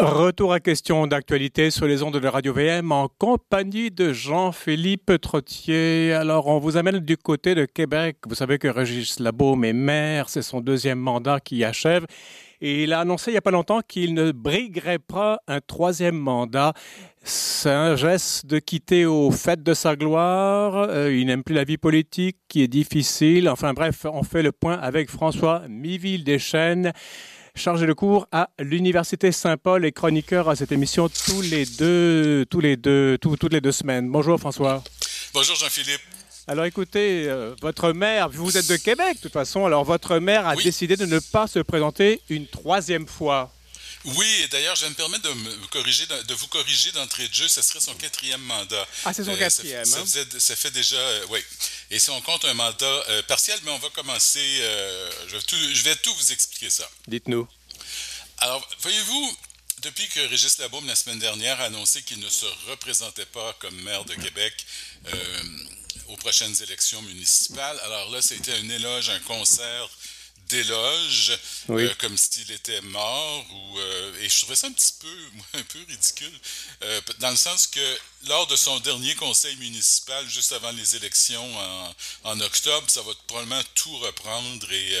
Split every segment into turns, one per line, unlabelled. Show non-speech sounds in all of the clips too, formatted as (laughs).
Retour à question d'actualité sur les ondes de Radio VM en compagnie de Jean-Philippe Trottier. Alors, on vous amène du côté de Québec. Vous savez que Régis Labaume est maire, c'est son deuxième mandat qui achève. Et il a annoncé il n'y a pas longtemps qu'il ne briguerait pas un troisième mandat. C'est un geste de quitter au fait de sa gloire. Euh, il n'aime plus la vie politique qui est difficile. Enfin bref, on fait le point avec François Miville-Deschênes chargé de cours à l'Université Saint-Paul et chroniqueur à cette émission tous les deux, tous les deux, toutes les deux semaines. Bonjour François.
Bonjour Jean-Philippe.
Alors écoutez, euh, votre maire, vous êtes de Québec de toute façon, alors votre maire a décidé de ne pas se présenter une troisième fois.
Oui, et d'ailleurs, je vais me permettre de, me corriger, de vous corriger d'entrée de jeu. Ce serait son quatrième mandat.
Ah, c'est son euh, quatrième.
Ça, hein? ça, fait déjà, euh, oui. Et si on compte un mandat euh, partiel, mais on va commencer. Je vais, tout, je, vais tout, vous expliquer ça.
Dites-nous.
Alors, voyez-vous, depuis que Régis Labaume, la semaine dernière, a annoncé qu'il ne se représentait pas comme maire de Québec aux prochaines élections municipales, alors là, c'était un éloge, un concert d'éloges, euh, comme s'il était mort. Ou, euh, et je trouvais ça un petit peu, (laughs) un peu ridicule, euh, dans le sens que lors de son dernier conseil municipal, juste avant les élections en, en octobre, ça va probablement tout reprendre. Et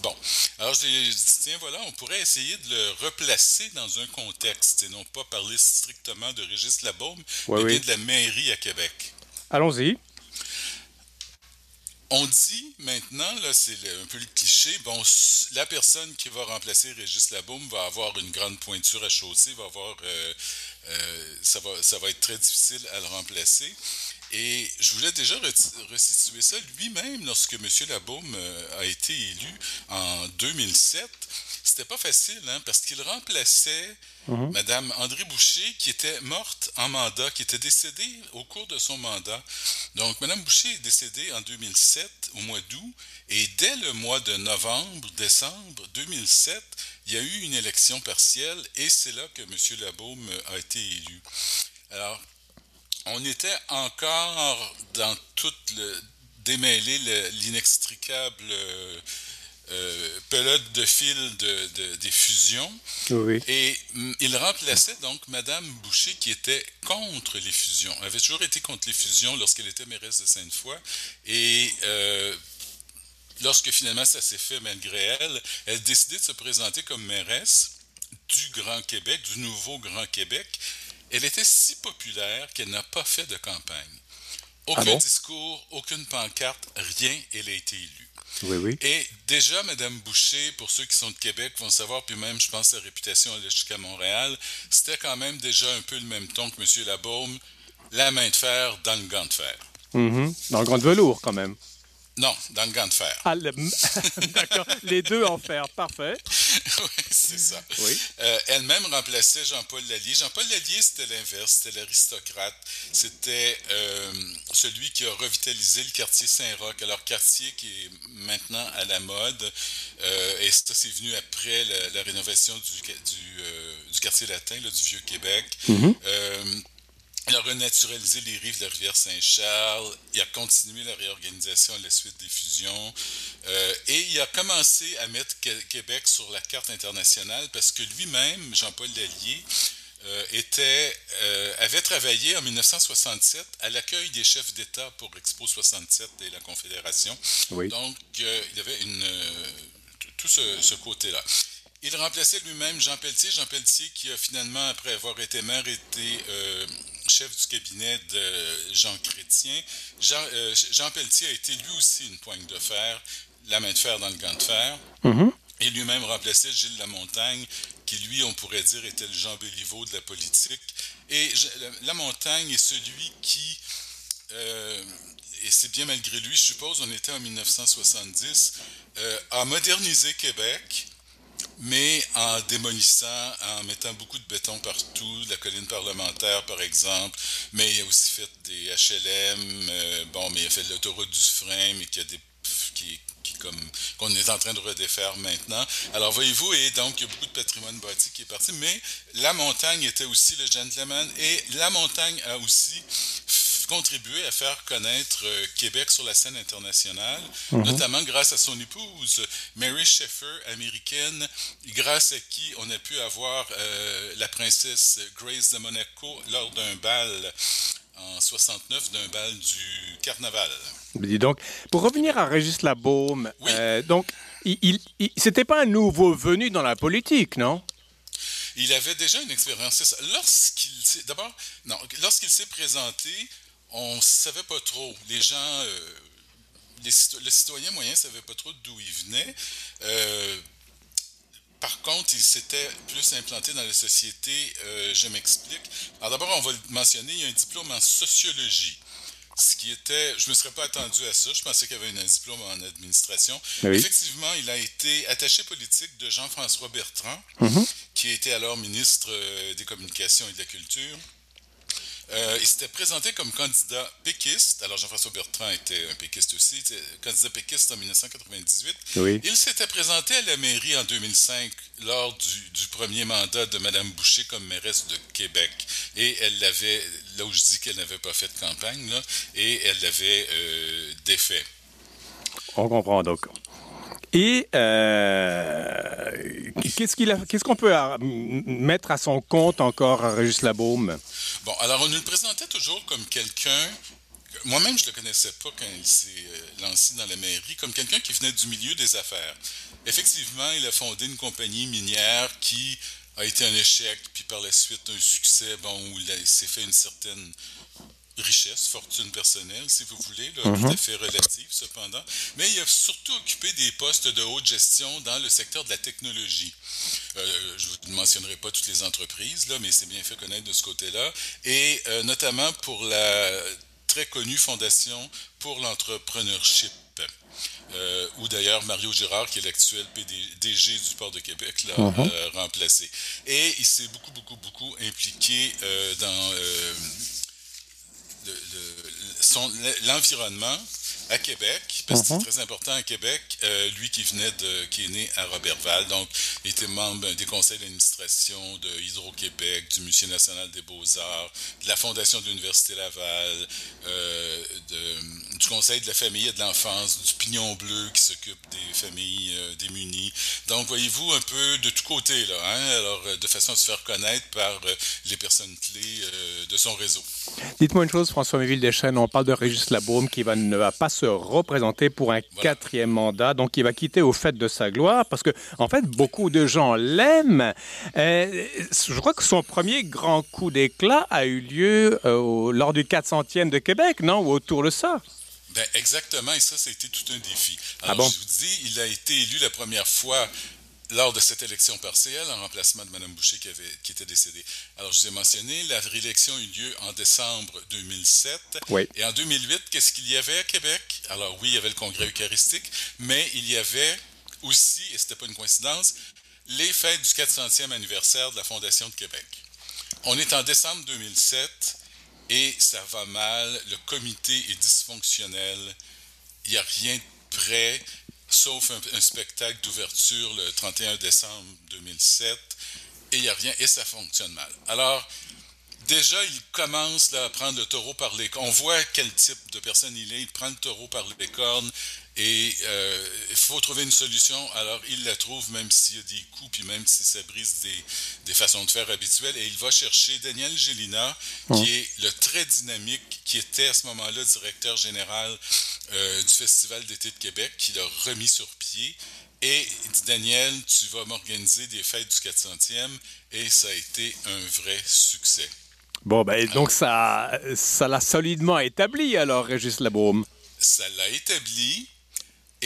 bon, alors j'ai dit, tiens, voilà, on pourrait essayer de le replacer dans un contexte et non pas parler strictement de Régis Labaume, mais bien de la mairie à Québec.
Allons-y.
On dit maintenant, là, c'est un peu le cliché, bon, la personne qui va remplacer Régis Labaume va avoir une grande pointure à chausser, va avoir, euh, euh, ça, va, être très difficile à le remplacer. Et je voulais déjà restituer ça lui-même lorsque M. Labaume euh, a été élu en 2007 c'était pas facile, hein, parce qu'il remplaçait Mme. Madame André Boucher, qui était morte en mandat, qui était décédée au cours de son mandat. Donc, Madame Boucher est décédée en 2007, au mois d'août, et dès le mois de novembre, décembre 2007, il y a eu une élection partielle, et c'est là que M. Labaume a été élu. Alors, on était encore dans tout le démêler l'inextricable euh, pelote de fil de, des fusions. Et mm, il remplaçait donc Madame Boucher qui était contre les fusions. Elle avait toujours été contre les fusions lorsqu'elle était mairesse de Sainte-Foy. Et euh, lorsque finalement ça s'est fait malgré elle, elle a décidé de se présenter comme mairesse du Grand Québec, du nouveau Grand Québec. Elle était si populaire qu'elle n'a pas fait de campagne. Aucun ah discours, aucune pancarte, rien, elle a été élue.
Oui, oui.
Et déjà, Mme Boucher, pour ceux qui sont de Québec, vont savoir, puis même, je pense, sa réputation elle jusqu'à Montréal, c'était quand même déjà un peu le même ton que M. Labaume, la main de fer dans le gant de fer.
Mm-hmm. Dans le grand de velours, quand même.
Non, dans le gant de fer.
Ah, (laughs) d'accord. Les deux en fer, parfait. (laughs)
oui, c'est ça.
Oui.
Euh, elle-même remplaçait Jean-Paul Lallier. Jean-Paul Lallier, c'était l'inverse, c'était l'aristocrate. C'était euh, celui qui a revitalisé le quartier Saint-Roch. Alors, quartier qui est maintenant à la mode. Euh, et ça, c'est venu après la, rénovation du, du, quartier latin, du Vieux-Québec.
Mm-hmm.
Il a renaturalisé les rives de la rivière Saint-Charles, il a continué la réorganisation à la suite des fusions, euh, et il a commencé à mettre Québec sur la carte internationale parce que lui-même, Jean-Paul Lallier, euh, était, euh, avait travaillé en 1967 à l'accueil des chefs d'État pour Expo 67 et la Confédération. Donc, il avait une, tout ce, ce côté-là. Il remplaçait lui-même Jean Pelletier. Jean Pelletier qui a finalement, après avoir été maire, été euh, chef du cabinet de Jean Chrétien. Jean, euh, Jean, Pelletier a été lui aussi une poigne de fer, la main de fer dans le gant de fer.
Mm-hmm.
Et lui-même remplaçait Gilles Lamontagne, qui lui, on pourrait dire, était le Jean Béliveau de la politique. Et Lamontagne est celui qui, euh, et c'est bien malgré lui, je suppose, on était en 1970, a modernisé Québec, mais en démolissant, en mettant beaucoup de béton partout, la colline parlementaire par exemple, mais il a aussi fait des HLM, euh, bon, mais il a fait l'autoroute du frein, mais qui a des qui, comme qu'on est en train de redéfaire maintenant. Alors voyez-vous, et donc il y a beaucoup de patrimoine bâti qui est parti, mais la montagne était aussi le gentleman, et la montagne a aussi contribué à faire connaître euh, Québec sur la scène internationale, mhm. notamment grâce à son épouse, Mary Sheffer, américaine, grâce à qui on a pu avoir euh, la princesse Grace de Monaco lors d'un bal en 69 d'un bal du carnaval.
Dis donc, pour revenir à Régis Labaume, euh, donc, il, il, c'était pas un nouveau venu dans la politique, non?
Il avait déjà une expérience. Lorsqu'il s'est, d'abord, non, lorsqu'il s'est présenté, on savait pas trop. Les gens, euh, les, le citoyen moyen savait pas trop d'où il venait. Euh, par contre, il s'était plus implanté dans la société. Euh, je m'explique. Alors d'abord, on va le mentionner, il y a un diplôme en sociologie. Ce qui était, je ne me serais pas attendu à ça. Je pensais qu'il y avait un diplôme en administration. Effectivement, il a été attaché politique de Jean-François Bertrand, mm-hmm. qui était alors ministre des Communications et de la Culture. Euh, il s'était présenté comme candidat péquiste. Alors, Jean-François Bertrand était un péquiste aussi, candidat péquiste en 1998. Il s'était présenté à la mairie en 2005 lors du, premier mandat de Mme Boucher comme mairesse de Québec. Et elle l'avait, là où je dis qu'elle n'avait pas fait de campagne, là, et elle l'avait euh, défait.
On comprend donc. Et euh, qu'est-ce qu'on peut mettre à son compte encore Régis Labaume?
Bon, alors on nous le présentait toujours comme quelqu'un. Moi-même, je ne le connaissais pas quand il s'est euh, lancé dans la mairie, comme quelqu'un qui venait du milieu des affaires. Effectivement, il a fondé une compagnie minière qui a été un échec, puis par la suite un succès, bon, où il s'est fait une certaine richesse, fortune personnelle, si vous voulez, là, mhm. tout à fait relative cependant. Mais il a surtout occupé des postes de haute gestion dans le secteur de la technologie. Euh, je ne mentionnerai pas toutes les entreprises, là, mais c'est bien fait connaître de ce côté-là. Et euh, notamment pour la très connue Fondation pour l'entrepreneurship. Euh, où d'ailleurs Mario Girard, qui est l'actuel PDG du port de Québec, l'a mhm. remplacé. Et il s'est beaucoup, beaucoup, beaucoup impliqué dans l'environnement à Québec, parce que c'est mhm. très important à Québec, euh, lui qui venait de, qui est né à Robertval, donc il était membre des conseils d'administration de Hydro-Québec, du Musée national des beaux-arts, de la Fondation de l'Université Laval, euh, de, du conseil de la famille et de l'enfance, du Pignon Bleu qui s'occupe des familles euh, démunies. Donc voyez-vous un peu de tous côtés, là, hein, alors de façon à se faire connaître par les personnes clés de son réseau.
Dites-moi une chose, François Méville Deschênes, on parle de Régis Labaume qui va, ne va pas se représenter pour un quatrième mandat. Donc, il va quitter au fait de sa gloire parce que, en fait, beaucoup de gens l'aiment. Euh, je crois que son premier grand coup d'éclat a eu lieu euh, lors du 400e de Québec, non? Ou autour de ça?
Ben exactement, et ça, c'était tout un défi. Ah Alors, je vous dis, il a été élu la première fois lors de cette élection partielle, en remplacement de Mme Boucher qui, avait, qui était décédée. Alors, je vous ai mentionné, la réélection eut lieu en décembre 2007.
Oui.
Et en 2008, qu'est-ce qu'il y avait à Québec? Alors, oui, il y avait le congrès eucharistique, mais il y avait aussi, et ce n'était pas une coïncidence, les fêtes du 400e anniversaire de la Fondation de Québec. On est en décembre 2007 et ça va mal, le comité est dysfonctionnel, il n'y a rien de prêt sauf un, spectacle d'ouverture le 31 décembre 2007, et il n'y a rien, et ça fonctionne mal. Alors, déjà, il commence à prendre le taureau par les cornes. On voit quel type de personne il est. Il prend le taureau par les cornes et euh, il faut trouver une solution. Alors, il la trouve même s'il y a des coups, puis même si ça brise des, des, façons de faire habituelles. Et il va chercher Daniel Gélina, qui est le très dynamique, qui était à ce moment-là directeur général euh, du Festival d'été de Québec, qui l'a remis sur pied. Et il dit, Daniel, tu vas m'organiser des fêtes du 400e. Et ça a été un vrai succès.
Bon, ben, donc ça, ça l'a solidement établi, alors, Régis Labaume.
Ça l'a établi.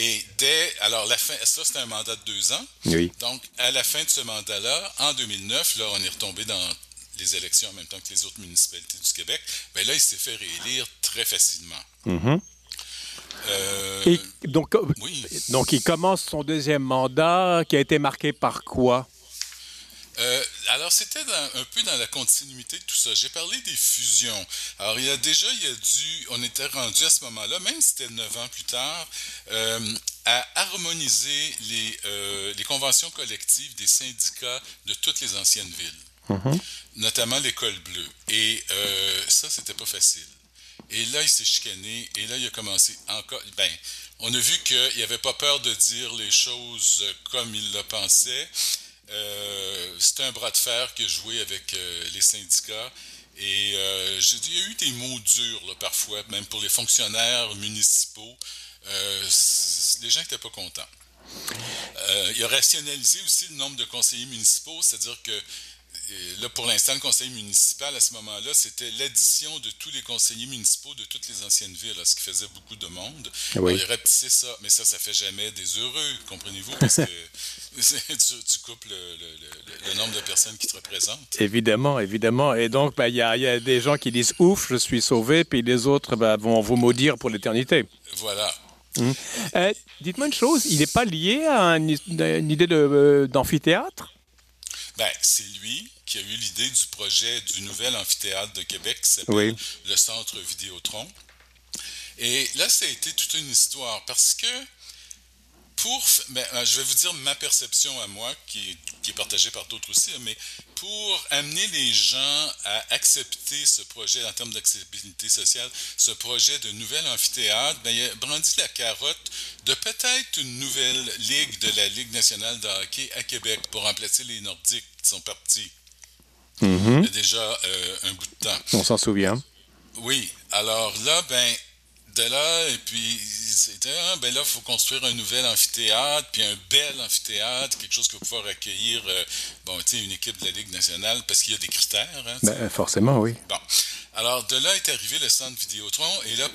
Et dès. Alors, la fin. Ça, c'était un mandat de deux ans.
Oui.
Donc, à la fin de ce mandat-là, en 2009, là, on est retombé dans les élections en même temps que les autres municipalités du Québec. Ben là, il s'est fait réélire très facilement.
Mm Et donc, oui. donc, il commence son deuxième mandat qui a été marqué par quoi?
Euh, alors, c'était un peu dans la continuité de tout ça. J'ai parlé des fusions. Alors, il y a déjà, il y a dû, on était rendu à ce moment-là, même si c'était neuf ans plus tard, euh, à harmoniser les, euh, les, conventions collectives des syndicats de toutes les anciennes villes, mm-hmm. notamment l'école bleue. Et ça, c'était pas facile. Et là, il s'est chicané. Et là, il a commencé encore. Ben, on a vu qu'il n'avait pas peur de dire les choses comme il le pensait. Euh, C'était un bras de fer que joué avec euh, les syndicats. Et euh, il y a eu des mots durs parfois, même pour les fonctionnaires municipaux. Euh, les gens n'étaient pas contents. Il a rationalisé aussi le nombre de conseillers municipaux, c'est-à-dire que là, pour l'instant, le conseil municipal, à ce moment-là, c'était l'addition de tous les conseillers municipaux de toutes les anciennes villes, ce qui faisait beaucoup de monde. Oui. il rapetissait ça, mais ça, ça fait jamais des heureux, comprenez-vous, parce que (laughs) (laughs) tu, coupes le, nombre de personnes qui te représentent.
Évidemment, évidemment. Et donc, ben, il y, a des gens qui disent « ouf, je suis sauvé », puis les autres ben, vont vous maudire pour l'éternité.
Voilà.
Hum. Euh, dites-moi une chose, il n'est pas lié à, une, idée euh, d'amphithéâtre?
Ben, c'est lui qui a eu l'idée du projet du nouvel amphithéâtre de Québec qui s'appelle le Centre Vidéotron. Et là, ça a été toute une histoire parce que pour, ben, euh, je vais vous dire ma perception à moi, qui, est partagée par d'autres aussi, mais pour amener les gens à accepter ce projet en termes d'accessibilité sociale, ce projet de nouvel amphithéâtre, ben, il a brandi la carotte de peut-être une nouvelle ligue de la Ligue nationale de hockey à Québec pour remplacer les Nordiques qui sont partis. Mm-hmm. Il y a déjà euh, un bout de temps.
On s'en souvient.
Oui. Alors là, ben, de là, et puis c'était, ah, ben là, il faut construire un nouvel amphithéâtre, puis un bel amphithéâtre, quelque chose qui va pouvoir accueillir, euh, bon, tu sais, une équipe de la Ligue nationale, parce qu'il y a des critères. Hein,
ben, forcément, oui.
Bon. Alors, de là est arrivé le centre Vidéotron, et là,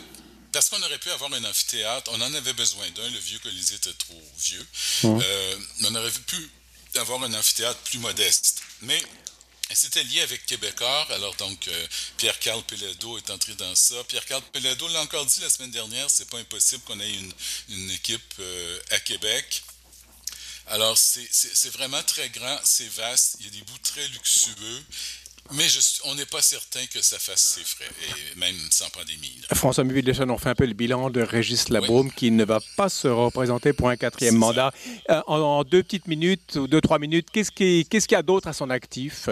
parce qu'on aurait pu avoir un amphithéâtre, on en avait besoin d'un, le vieux Colisée était trop vieux, mmh. euh, on aurait pu avoir un amphithéâtre plus modeste. Mais c'était lié avec Québécois. Alors, donc, euh, Pierre-Carl Pelledo est entré dans ça. Pierre-Carl Pelledo l'a encore dit la semaine dernière, c'est pas impossible qu'on ait une, équipe euh, à Québec. Alors, c'est vraiment très grand, c'est vaste, il y a des bouts très luxueux. Mais on n'est pas certain que ça fasse ses frais, et même sans pandémie.
François Muvid-Deschamps, on fait un peu le bilan de Régis Labaume qui ne va pas se représenter pour un quatrième mandat. Euh, en, deux petites minutes ou deux, trois minutes, qu'est-ce qu'il y a d'autre à son actif?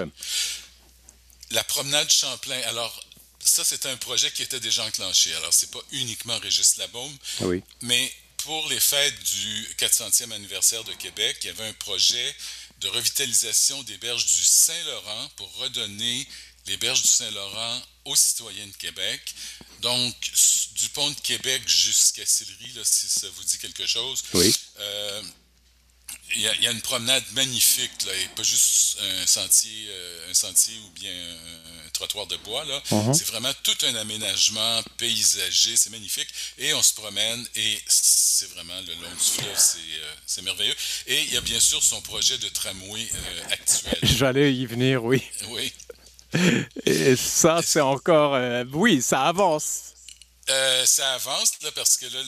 La promenade Champlain. Alors, ça, c'est un projet qui était déjà enclenché. Alors, c'est pas uniquement Régis Labaume,
oui.
mais pour les fêtes du 400e anniversaire de Québec, il y avait un projet de revitalisation des berges du Saint-Laurent pour redonner les berges du Saint-Laurent aux citoyens de Québec. Donc, du pont de Québec jusqu'à Sillery, là, si ça vous dit quelque chose.
Oui.
Euh, il y, a, une promenade magnifique, là, et pas juste un sentier, euh, un sentier ou bien un, trottoir de bois. Là. Uh-huh. C'est vraiment tout un aménagement paysager, c'est magnifique. Et on se promène et c'est vraiment le long du fleuve, c'est, euh, merveilleux. Et il y a bien sûr son projet de tramway euh, actuel. (laughs)
J'allais y venir, oui.
Oui.
Et ça, c'est encore... oui, ça avance.
Euh, ça avance là, parce que là,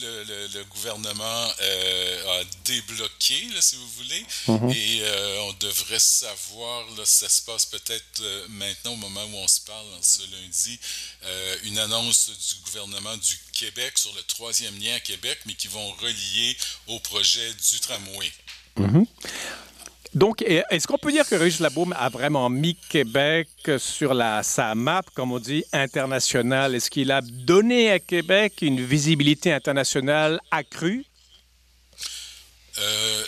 le, gouvernement euh, a débloqué, là, si vous voulez, mhm. et euh, on devrait savoir, là, ça se passe peut-être maintenant au moment où on se parle, ce lundi, une annonce du gouvernement du Québec sur le troisième lien à Québec, mais qui vont relier au projet du tramway.
Mhm. Donc, est-ce qu'on peut dire que Régis Labaume a vraiment mis Québec sur sa map, comme on dit, internationale? Est-ce qu'il a donné à Québec une visibilité internationale accrue?
Euh,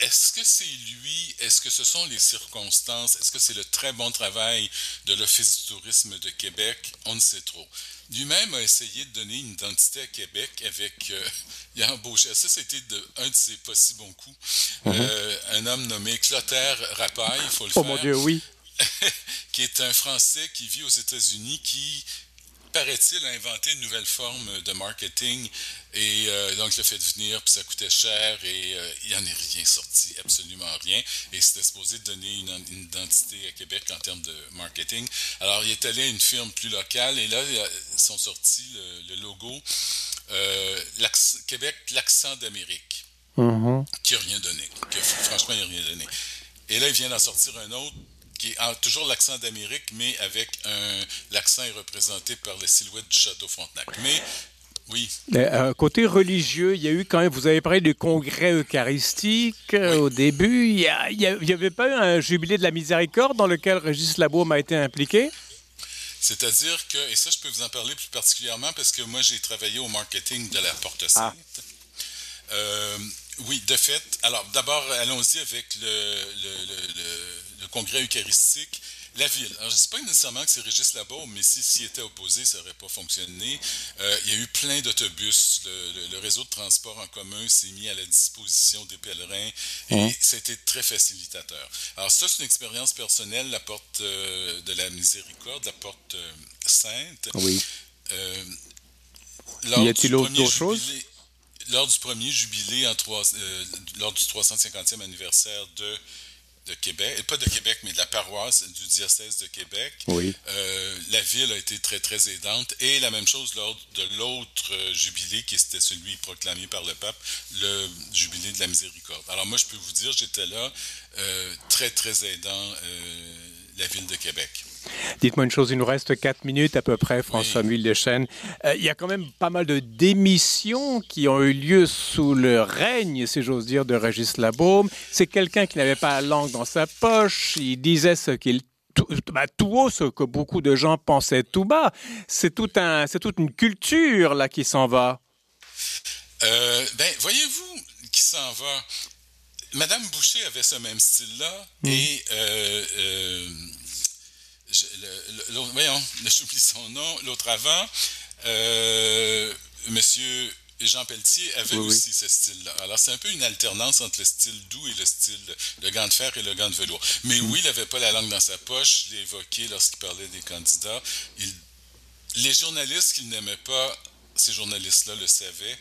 est-ce que c'est lui? Est-ce que ce sont les circonstances? Est-ce que c'est le très bon travail de l'Office du tourisme de Québec? On ne sait trop. Lui-même a essayé de donner une identité à Québec avec. Euh, (laughs) il a embauché. Ça, c'était de, un de ses pas si bons coups. Mhm. Euh, un homme nommé Clotaire Rapaille, il faut le
oh
faire.
Oh mon Dieu, oui. (laughs)
qui est un Français qui vit aux États-Unis, qui paraît-il, a inventé une nouvelle forme de marketing et euh, donc a fait venir, puis ça coûtait cher et euh, il n'y en est rien sorti, absolument rien. Et c'était supposé donner une, identité à Québec en termes de marketing. Alors il est allé à une firme plus locale et là, ils sont sortis le, logo euh, Québec, l'accent d'Amérique,
mm-hmm.
qui n'a rien donné. franchement, il n'a rien donné. Et là, il vient d'en sortir un autre qui a toujours l'accent d'Amérique, mais avec un. L'accent est représenté par la silhouette du château Frontenac. Mais oui.
Euh, côté religieux, il y a eu quand même, vous avez parlé du congrès eucharistique euh, au début. Il n'y avait pas eu un jubilé de la miséricorde dans lequel Régis Labaume a été impliqué?
C'est-à-dire que, et ça je peux vous en parler plus particulièrement parce que moi j'ai travaillé au marketing de la Porte Sainte. Ah. Euh, oui, de fait. Alors d'abord, allons-y avec le, le, congrès eucharistique. La ville. Alors, je ne sais pas nécessairement que c'est Régis Labaume, mais s'il si, était opposé, ça n'aurait pas fonctionné. Euh, il y a eu plein d'autobus. Le, réseau de transport en commun s'est mis à la disposition des pèlerins et hein? c'était très facilitateur. Alors, ça, c'est une expérience personnelle, la porte euh, de la miséricorde, la porte euh, sainte.
Oui. y a-t-il autre chose?
Lors du premier jubilé, en trois, lors du 350e anniversaire de de Québec, et pas de Québec, mais de la paroisse du diocèse de Québec.
Oui.
Euh, la ville a été très, très aidante. Et la même chose lors de l'autre euh, jubilé, qui était celui proclamé par le pape, le jubilé de la miséricorde. Alors moi, je peux vous dire, j'étais là, euh, très, très aidant, la ville de Québec.
Dites-moi une chose, il nous reste quatre minutes à peu près, François oui. Euh, il y a quand même pas mal de démissions qui ont eu lieu sous le règne, si j'ose dire, de Régis Labaume. C'est quelqu'un qui n'avait pas la langue dans sa poche. Il disait ce qu'il tout, bah, tout, haut ce que beaucoup de gens pensaient tout bas. C'est tout un, c'est toute une culture là qui s'en va.
Euh, ben, voyez-vous qui s'en va? Madame Boucher avait ce même style-là mmh. et euh, voyons, (laughs) j'oublie son nom, l'autre avant, euh, Monsieur Jean Pelletier avait aussi ce style-là. Alors, c'est un peu une alternance entre le style doux et le style, le gant de fer et le gant de velours. Mais oui, il n'avait pas la langue dans sa poche, je l'ai évoqué lorsqu'il parlait des candidats. les journalistes qu'il n'aimait pas, ces journalistes-là le savaient.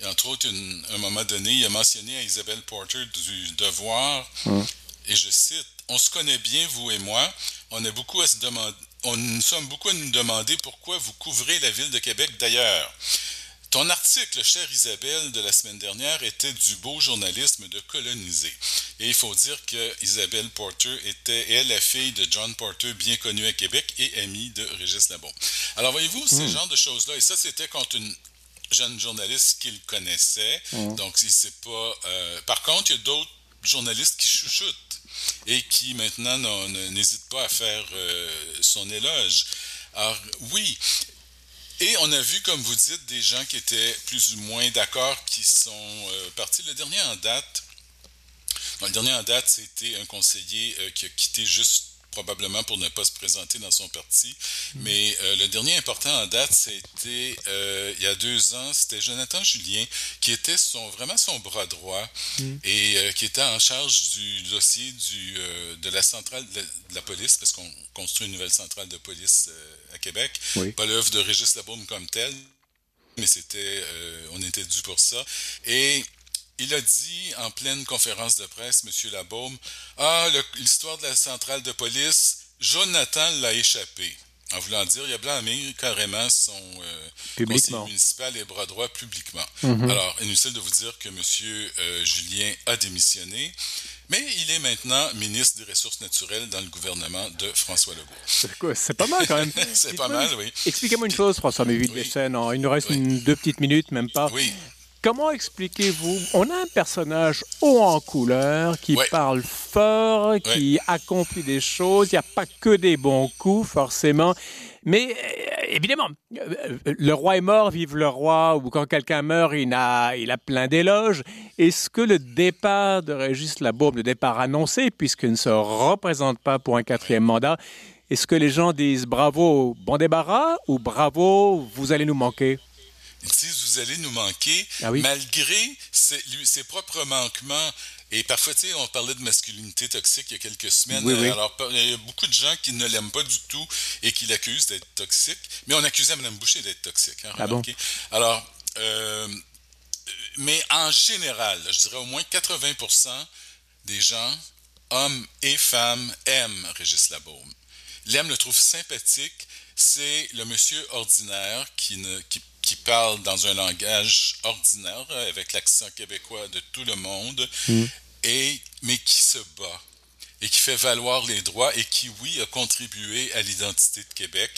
Et entre autres, à un moment donné, il a mentionné à Isabelle Porter du Devoir, hum. Et je cite, On se connaît bien, vous et moi, on a beaucoup à se demander, on nous sommes beaucoup à nous demander pourquoi vous couvrez la ville de Québec d'ailleurs. Ton article, chère Isabelle, de la semaine dernière était du beau journalisme de coloniser. Et il faut dire que Isabelle Porter était, elle, la fille de John Porter, bien connu à Québec et amie de Régis Labon. Alors, voyez-vous, ce hmm. genre de choses-là, et ça, c'était contre une jeune journaliste qu'il connaissait. Hmm. Donc, c'est pas. Euh, par contre, il y a d'autres journalistes qui chuchotent et qui maintenant n'hésite pas à faire euh, son éloge. Alors oui, et on a vu, comme vous dites, des gens qui étaient plus ou moins d'accord, qui sont euh, partis. Le dernier en date, le dernier en date, c'était un conseiller euh, qui a quitté juste probablement pour ne pas se présenter dans son parti. Mm. Mais euh, le dernier important en date, c'était euh, il y a deux ans, c'était Jonathan Julien, qui était son, vraiment son bras droit mm. et euh, qui était en charge du dossier du, de la centrale de la, police, parce qu'on construit une nouvelle centrale de police à Québec. Pas l'œuvre de Régis Labaume comme tel, mais c'était, on était dû pour ça. Et il a dit en pleine conférence de presse, M. Labaume, Ah, l'histoire de la centrale de police, Jonathan l'a échappé. En voulant dire, il a blâmé carrément son euh, conseiller municipal et bras droit publiquement. Mhm. Alors, inutile de vous dire que M. Euh, Julien a démissionné, mais il est maintenant ministre des Ressources naturelles dans le gouvernement de François Legault.
C'est pas mal quand même. (laughs)
C'est pas mal, oui.
Expliquez-moi une chose, François Méville oui. Il nous reste une, deux petites minutes, même pas.
Oui.
Comment expliquez-vous? On a un personnage haut en couleur qui parle fort, qui accomplit des choses. Il n'y a pas que des bons coups, forcément. Mais euh, évidemment, euh, le roi est mort, vive le roi, ou quand quelqu'un meurt, il a, il a plein d'éloges. Est-ce que le départ de Régis Labaume, le départ annoncé, puisqu'il ne se représente pas pour un quatrième mandat, est-ce que les gens disent bravo, bon débarras, ou bravo, vous allez nous manquer?
Vous allez nous manquer, ah malgré ses, propres manquements. Et parfois, tu sais, on parlait de masculinité toxique il y a quelques semaines. Alors, il y a beaucoup de gens qui ne l'aiment pas du tout et qui l'accusent d'être toxique. Mais on accusait Mme Boucher d'être toxique. Hein,
ah bon?
Alors, euh, mais en général, je dirais au moins 80% des gens, hommes et femmes, aiment Régis Labaume. L'aiment, le trouve sympathique. C'est le monsieur ordinaire qui, ne, qui qui parle dans un langage ordinaire, avec l'accent québécois de tout le monde, mm. et, mais qui se bat et qui fait valoir les droits et qui, oui, a contribué à l'identité de Québec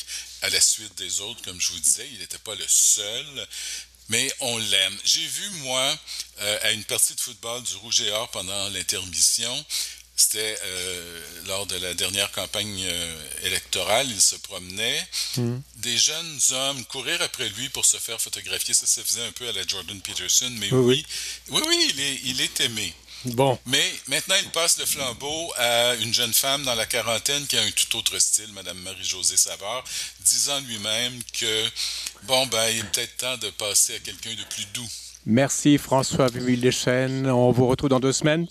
à la suite des autres, comme je vous disais. Il n'était pas le seul, mais on l'aime. J'ai vu, moi, euh, à une partie de football du Rouge et Or pendant l'intermission, C'était lors de la dernière campagne électorale, il se promenait. Hmm. Des jeunes hommes courir après lui pour se faire photographier. Ça, ça faisait un peu à la Jordan Peterson, mais oui, oui, oui, il, est, il est aimé.
Bon.
Mais maintenant, il passe le flambeau à une jeune femme dans la quarantaine qui a un tout autre style, Madame Marie-Josée Savard, disant lui-même que, bon, ben, il est peut-être temps de passer à quelqu'un de plus doux.
Merci François Vimille-Deschênes. On vous retrouve dans deux semaines.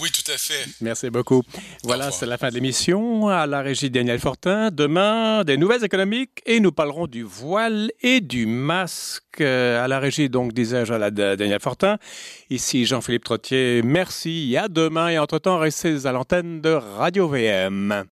Oui, tout à fait.
Merci beaucoup. Voilà, c'est la fin de l'émission. À la régie Daniel Fortin. Demain, des nouvelles économiques et nous parlerons du voile et du masque. À la régie, donc, disais-je à la Daniel Fortin. Ici Jean-Philippe Trottier. Merci. À demain et entre-temps, restez à l'antenne de Radio VM.